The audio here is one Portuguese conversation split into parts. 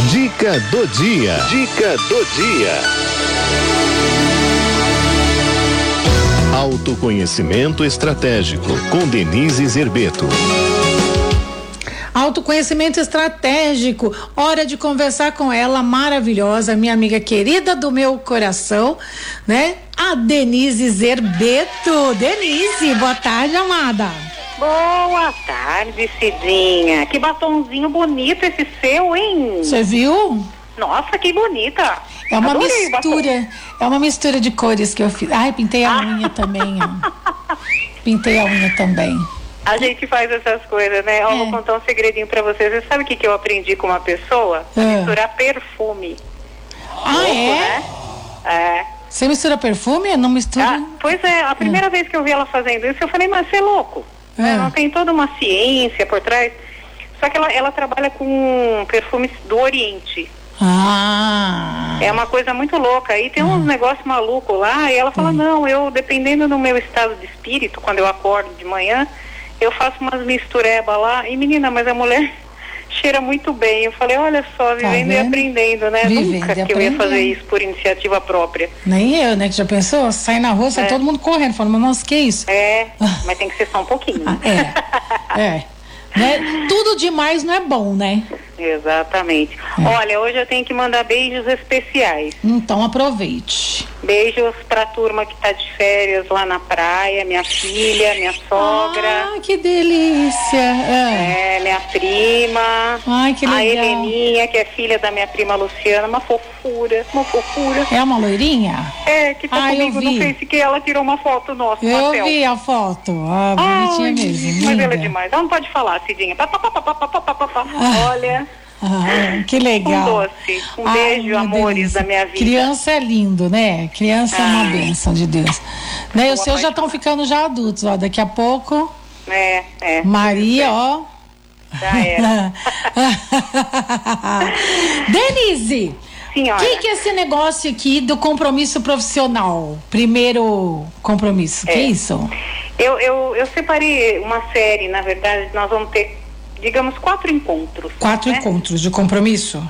Dica do dia. Dica do dia. Autoconhecimento estratégico com Denise Zerbeto. Autoconhecimento estratégico. Hora de conversar com ela, maravilhosa, minha amiga querida do meu coração, né? A Denise Zerbeto. Denise, boa tarde, amada. Boa tarde, Cidinha. Que batonzinho bonito esse seu, hein? Você viu? Nossa, que bonita. É uma Adorei mistura, é uma mistura de cores que eu fiz. Ai, pintei a unha também, ó. Pintei a unha também. A gente faz essas coisas, né? É. vou contar um segredinho para vocês. Você sabe o que, que eu aprendi com uma pessoa? É. Misturar perfume. Ah, Louco, é? Né? É. Você mistura perfume? Não mistura? Ah, pois é, a primeira é. vez que eu vi ela fazendo isso, eu falei, mas você é louco. É. Não tem toda uma ciência por trás. Só que ela, ela trabalha com perfumes do Oriente. Ah. É uma coisa muito louca. E tem uns hum. negócios malucos lá, e ela fala, hum. não, eu, dependendo do meu estado de espírito, quando eu acordo de manhã, eu faço umas mistureba lá. E menina, mas a mulher cheira muito bem. Eu falei, olha só, tá vivendo tá e aprendendo, né? Vivendo Nunca que eu ia fazer isso por iniciativa própria. Nem eu, né? Que já pensou? Sai na rua, sai é. todo mundo correndo, falando, mas nossa, que isso? É, mas tem que ser só um pouquinho. Ah, é, é. Né? Tudo demais não é bom, né? Exatamente. É. Olha, hoje eu tenho que mandar beijos especiais. Então aproveite. Beijos pra turma que tá de férias lá na praia, minha filha, minha sogra. Ah, que delícia. É, é minha prima. Ai, que legal. A Heleninha, que é filha da minha prima Luciana, uma fofura, uma fofura. É uma loirinha? É, que tá ah, comigo no Face, que ela tirou uma foto nossa. Eu vi a foto. Ah, bonitinha Ai, mesmo. Mas ela é demais. Ela não pode falar, Cidinha. Ah. Olha. Ah, que legal. Um doce. Um Ai, beijo, amores delícia. da minha vida. Criança é lindo, né? Criança Ai. é uma bênção de Deus. Né? Os seus já estão ficando já adultos, ó. Daqui a pouco. É, é. Maria, ó. Já era. Denise. O que, que é esse negócio aqui do compromisso profissional? Primeiro compromisso, é. que é isso? Eu, eu, eu separei uma série, na verdade, nós vamos ter digamos, quatro encontros. Quatro né? encontros de compromisso?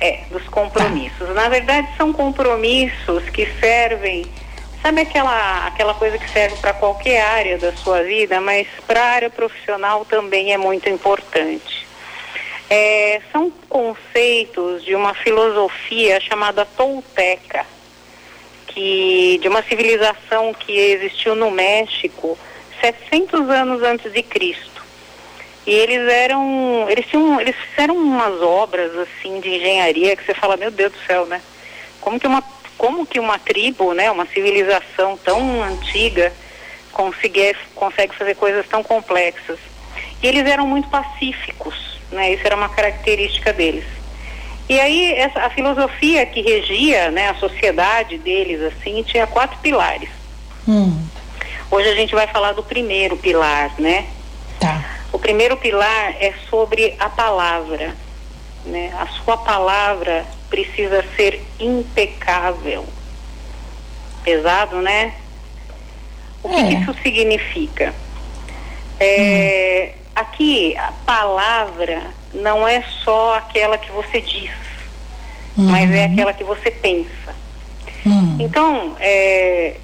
É, dos compromissos. Tá. Na verdade, são compromissos que servem. Sabe aquela, aquela coisa que serve para qualquer área da sua vida, mas para a área profissional também é muito importante. É, são conceitos de uma filosofia chamada Tolteca, que, de uma civilização que existiu no México 700 anos antes de Cristo. E eles eram, eles tinham, eles fizeram umas obras assim de engenharia que você fala, meu Deus do céu, né? Como que uma, como que uma tribo, né, uma civilização tão antiga consegue, consegue fazer coisas tão complexas? E eles eram muito pacíficos, né? Isso era uma característica deles. E aí essa, a filosofia que regia, né, a sociedade deles assim, tinha quatro pilares. Hum. Hoje a gente vai falar do primeiro pilar, né? Tá. O primeiro pilar é sobre a palavra. Né? A sua palavra precisa ser impecável. Pesado, né? O que, é. que isso significa? É, hum. Aqui, a palavra não é só aquela que você diz, uhum. mas é aquela que você pensa. Uhum. Então, é,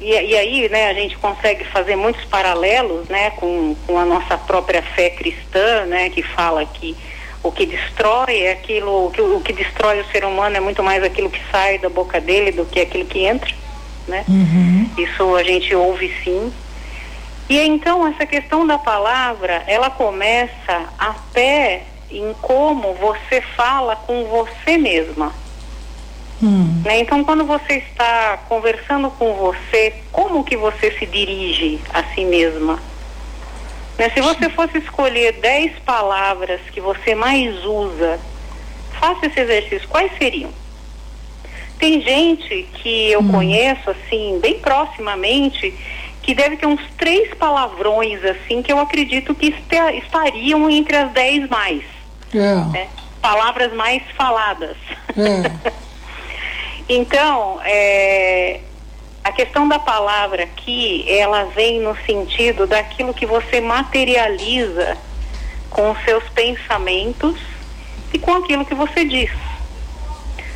e, e, aí, né, a gente consegue fazer muitos paralelos, né, com, com a nossa própria fé cristã, né, que fala que o que destrói é aquilo, que, o que destrói o ser humano é muito mais aquilo que sai da boca dele do que aquilo que entra, né? Uhum. Isso a gente ouve sim. E então essa questão da palavra, ela começa até em como você fala com você mesma. Hum. Né? Então, quando você está conversando com você, como que você se dirige a si mesma? Né? Se você fosse escolher 10 palavras que você mais usa, faça esse exercício. Quais seriam? Tem gente que eu hum. conheço, assim, bem proximamente, que deve ter uns três palavrões, assim, que eu acredito que estariam entre as 10 mais. É. Né? Palavras mais faladas. É. Então, é, a questão da palavra aqui, ela vem no sentido daquilo que você materializa com os seus pensamentos e com aquilo que você diz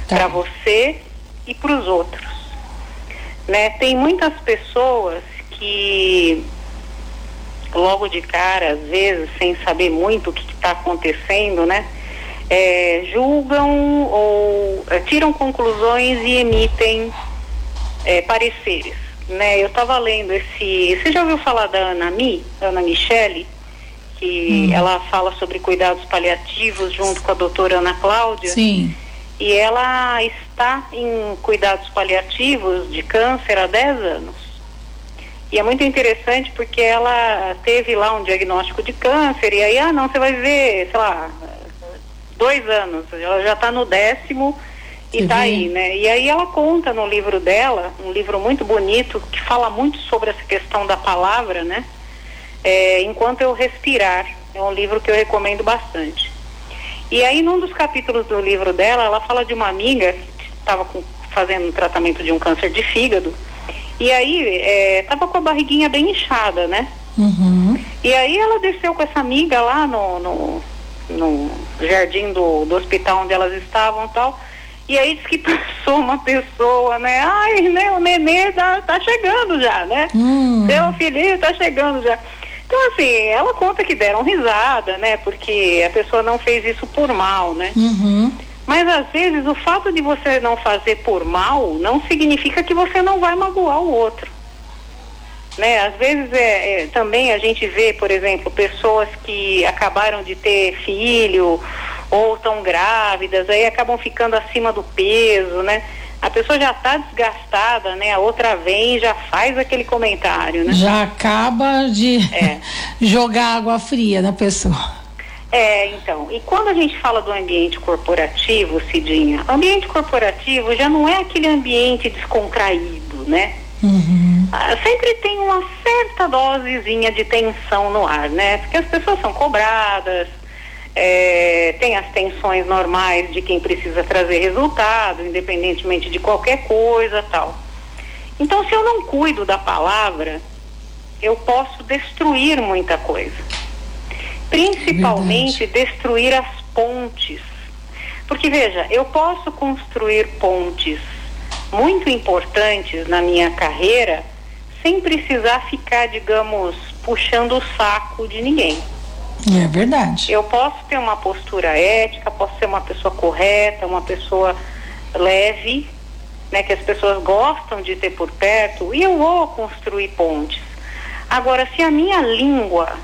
Tá. para você e para os outros. Né? Tem muitas pessoas que logo de cara, às vezes, sem saber muito o que está acontecendo, né? É, julgam é, tiram conclusões e emitem é, pareceres. Né? Eu estava lendo esse. Você já ouviu falar da Ana Mi, Ana Michele? Que ela fala sobre cuidados paliativos junto com a doutora Ana Cláudia. Sim. E ela está em cuidados paliativos de câncer há 10 anos. E é muito interessante porque ela teve lá um diagnóstico de câncer e aí, ah, não, você vai ver, sei lá, dois anos. Ela já está no décimo e vê? aí, né? E aí ela conta no livro dela, um livro muito bonito, que fala muito sobre essa questão da palavra, né? É, Enquanto eu respirar. É um livro que eu recomendo bastante. E aí, num dos capítulos do livro dela, ela fala de uma amiga que estava fazendo um tratamento de um câncer de fígado. E aí, estava com a barriguinha bem inchada, né? Uhum. E aí ela desceu com essa amiga lá no, no, no jardim do, do hospital onde elas estavam e tal. E aí diz que passou uma pessoa, né? Ai, né, o nenê tá, tá chegando já, né? Hum. Seu filhinho tá chegando já. Então, assim, ela conta que deram risada, né? Porque a pessoa não fez isso por mal, né? Uhum. Mas às vezes o fato de você não fazer por mal não significa que você não vai magoar o outro. Né? Às vezes é, é, também a gente vê, por exemplo, pessoas que acabaram de ter filho ou estão grávidas, aí acabam ficando acima do peso, né? A pessoa já está desgastada, né? A outra vem e já faz aquele comentário, né? Já acaba de É. jogar água fria na pessoa. É, então, e quando a gente fala do ambiente corporativo, Cidinha, ambiente corporativo já não é aquele ambiente descontraído, né? Uhum. Ah, sempre tem uma certa dosezinha de tensão no ar, né? Porque as pessoas são cobradas, é, tem as tensões normais de quem precisa trazer resultado, independentemente de qualquer coisa tal. Então, se eu não cuido da palavra, eu posso destruir muita coisa. Principalmente destruir as pontes. Porque, veja, eu posso construir pontes muito importantes na minha carreira sem precisar ficar, digamos, puxando o saco de ninguém. É verdade. Eu posso ter uma postura ética, posso ser uma pessoa correta, uma pessoa leve, né, que as pessoas gostam de ter por perto, e eu vou construir pontes. Agora, se a minha língua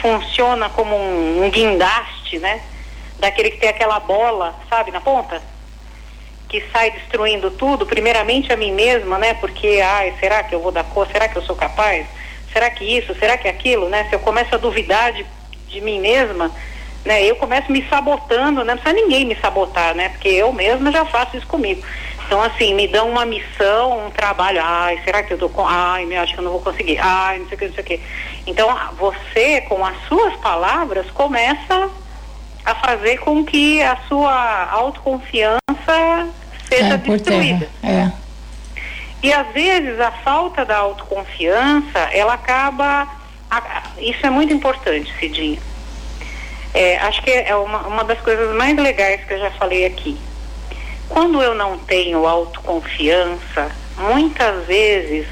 funciona como um, um guindaste, né, daquele que tem aquela bola, sabe, na ponta, que sai destruindo tudo, primeiramente a mim mesma, né, porque, ai, será que eu vou dar cor? Será que eu sou capaz? Será que isso? Será que aquilo, né? Se eu começo a duvidar de, de mim mesma, né, eu começo me sabotando, né? Não precisa ninguém me sabotar, né? Porque eu mesma já faço isso comigo. Então, assim, me dão uma missão, um trabalho. Ai, será que eu tô com. Ai, me acho que eu não vou conseguir. Ai, não sei o que, não sei o que. Então, você, com as suas palavras, começa a fazer com que a sua autoconfiança seja por destruída. É. E às vezes a falta da autoconfiança, ela acaba. Isso é muito importante, Cidinha. É, acho que é uma, uma das coisas mais legais que eu já falei aqui. Quando eu não tenho autoconfiança, muitas vezes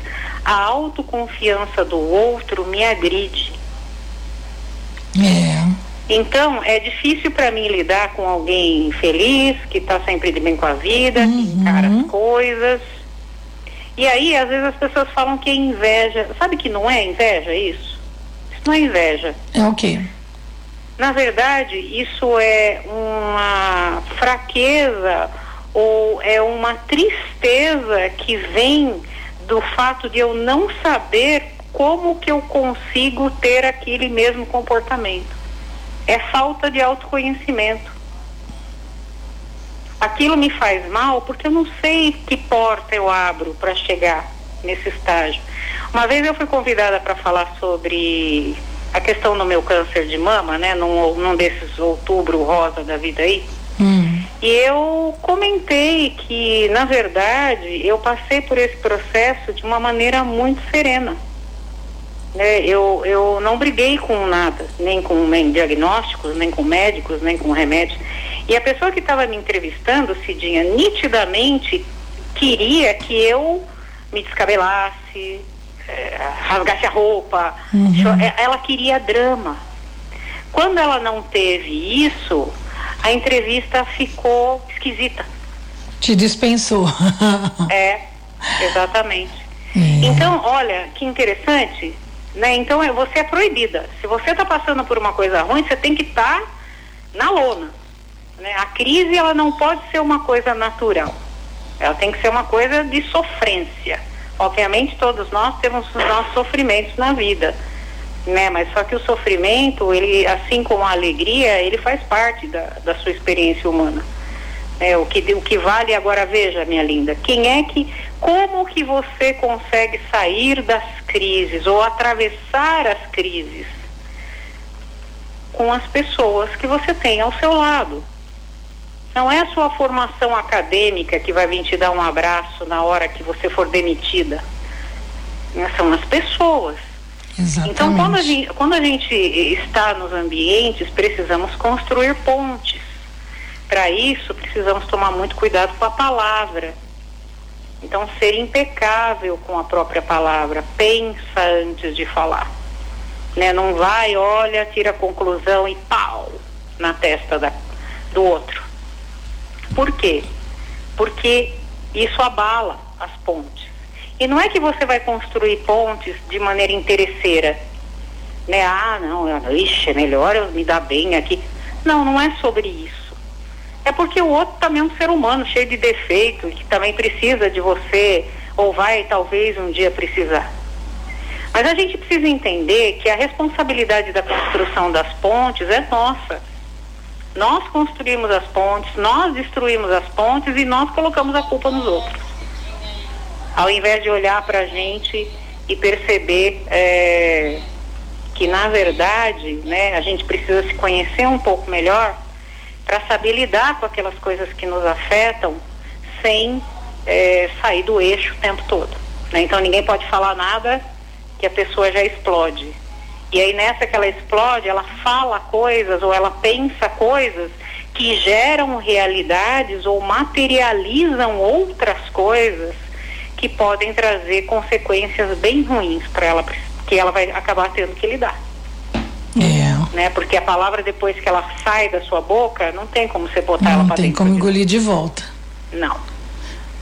a autoconfiança do outro me agride. É. Então, é difícil para mim lidar com alguém feliz, que está sempre de bem com a vida, que encara as coisas. E aí, às vezes, as pessoas falam que é inveja. Sabe que não é inveja isso? Não é inveja. É o quê? Na verdade, isso é uma fraqueza ou é uma tristeza que vem do fato de eu não saber como que eu consigo ter aquele mesmo comportamento. É falta de autoconhecimento. Aquilo me faz mal porque eu não sei que porta eu abro para chegar nesse estágio. Uma vez eu fui convidada para falar sobre a questão do meu câncer de mama, né, num, num desses outubro rosa da vida aí. Hum. E eu comentei que, na verdade, eu passei por esse processo de uma maneira muito serena. Né? Eu, eu não briguei com nada, nem com nem diagnósticos, nem com médicos, nem com remédios. E a pessoa que estava me entrevistando, Cidinha, nitidamente queria que eu me descabelasse, é, rasgasse a roupa. Uhum. Ela queria drama. Quando ela não teve isso, a entrevista ficou esquisita. Te dispensou. é, exatamente. É. Então, olha, que interessante, né? Então é, você é proibida. Se você está passando por uma coisa ruim, você tem que estar tá na lona. Né? A crise ela não pode ser uma coisa natural. Ela tem que ser uma coisa de sofrência. Obviamente todos nós temos os nossos sofrimentos na vida, né? Mas só que o sofrimento, ele, assim como a alegria, ele faz parte da, da sua experiência humana. É, o, que, o que vale agora, veja, minha linda, quem é que, como que você consegue sair das crises ou atravessar as crises? Com as pessoas que você tem ao seu lado. Não é a sua formação acadêmica que vai vir te dar um abraço na hora que você for demitida. São as pessoas. Exatamente. Então, quando a, gente, quando a gente está nos ambientes, precisamos construir pontes. Para isso, precisamos tomar muito cuidado com a palavra. Então, ser impecável com a própria palavra. Pensa antes de falar. Né? Não vai, olha, tira a conclusão e pau na testa da, do outro. Por quê? Porque isso abala as pontes. E não é que você vai construir pontes de maneira interesseira. Né? Ah, não, ixi, é melhor eu me dar bem aqui. Não, não é sobre isso. É porque o outro também é um ser humano cheio de defeito que também precisa de você, ou vai talvez um dia precisar. Mas a gente precisa entender que a responsabilidade da construção das pontes é nossa. Nós construímos as pontes, nós destruímos as pontes e nós colocamos a culpa nos outros. Ao invés de olhar para a gente e perceber é, que, na verdade, né, a gente precisa se conhecer um pouco melhor para saber lidar com aquelas coisas que nos afetam sem é, sair do eixo o tempo todo. Né? Então ninguém pode falar nada que a pessoa já explode. E aí nessa que ela explode, ela fala coisas ou ela pensa coisas que geram realidades ou materializam outras coisas que podem trazer consequências bem ruins para ela, que ela vai acabar tendo que lidar. É. Né? Porque a palavra depois que ela sai da sua boca, não tem como você botar não ela para dentro. Não tem como engolir de volta. Não.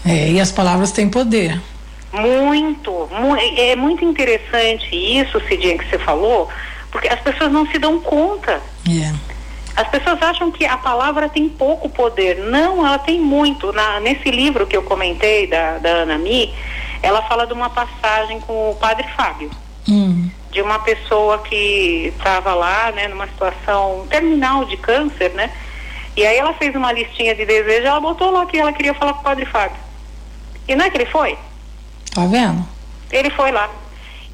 É, e as palavras têm poder. Muito, mu é muito interessante isso, Cidinha, que você falou, porque as pessoas não se dão conta. Yeah. As pessoas acham que a palavra tem pouco poder. Não, ela tem muito. Na, nesse livro que eu comentei da, da Ana Mi, ela fala de uma passagem com o padre Fábio. Hum. De uma pessoa que estava lá, né, numa situação terminal de câncer, né? E aí ela fez uma listinha de desejos, ela botou lá que ela queria falar com o padre Fábio. E não é que ele foi? Tá vendo? Ele foi lá.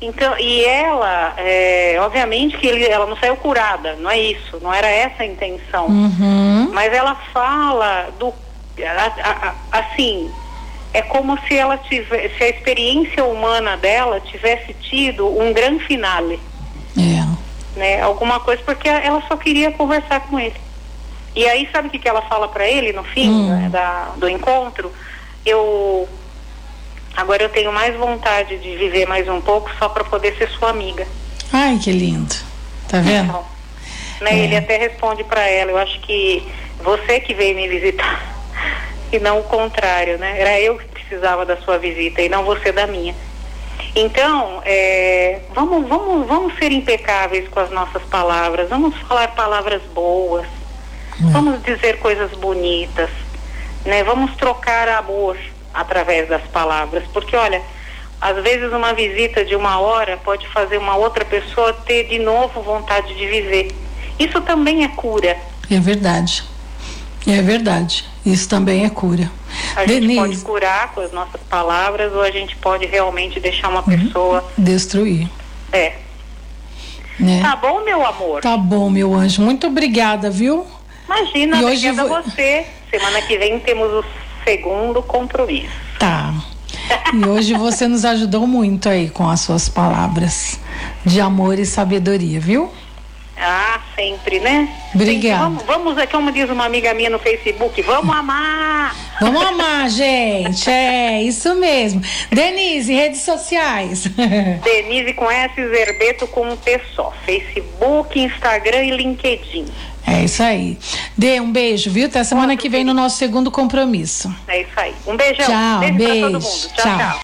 Então, e ela, é, obviamente que ele, ela não saiu curada, não é isso, não era essa a intenção. Uhum. Mas ela fala do, a, a, a, assim, é como se ela tivesse, se a experiência humana dela tivesse tido um grande finale. É. Né? Alguma coisa, porque ela só queria conversar com ele. E aí, sabe o que, que ela fala para ele no fim hum. né, da, do encontro? Eu Agora eu tenho mais vontade de viver mais um pouco só para poder ser sua amiga. Ai, que lindo. Tá vendo? Então, né, é. Ele até responde para ela, eu acho que você que veio me visitar e não o contrário, né? Era eu que precisava da sua visita e não você da minha. Então, é, vamos, vamos, vamos ser impecáveis com as nossas palavras, vamos falar palavras boas, é. vamos dizer coisas bonitas, né? Vamos trocar amor através das palavras, porque olha, às vezes uma visita de uma hora pode fazer uma outra pessoa ter de novo vontade de viver. Isso também é cura. É verdade. É verdade. Isso também é cura. A Denise. gente pode curar com as nossas palavras ou a gente pode realmente deixar uma uhum. pessoa destruir. É. Né? Tá bom, meu amor? Tá bom, meu anjo. Muito obrigada, viu? Imagina, e obrigada vou... a você. Semana que vem temos os segundo compromisso. Tá. E hoje você nos ajudou muito aí com as suas palavras de amor e sabedoria, viu? Ah, sempre, né? Obrigada. Vamos, vamos, é como diz uma amiga minha no Facebook, vamos amar! Vamos amar, gente. É, isso mesmo. Denise, redes sociais. Denise com S, Zerbeto com um T só. Facebook, Instagram e LinkedIn. É isso aí. Dê um beijo, viu? Até semana que vem no nosso segundo compromisso. É isso aí. Um beijão. Tchau, beijo, beijo. pra todo mundo. tchau. tchau. tchau.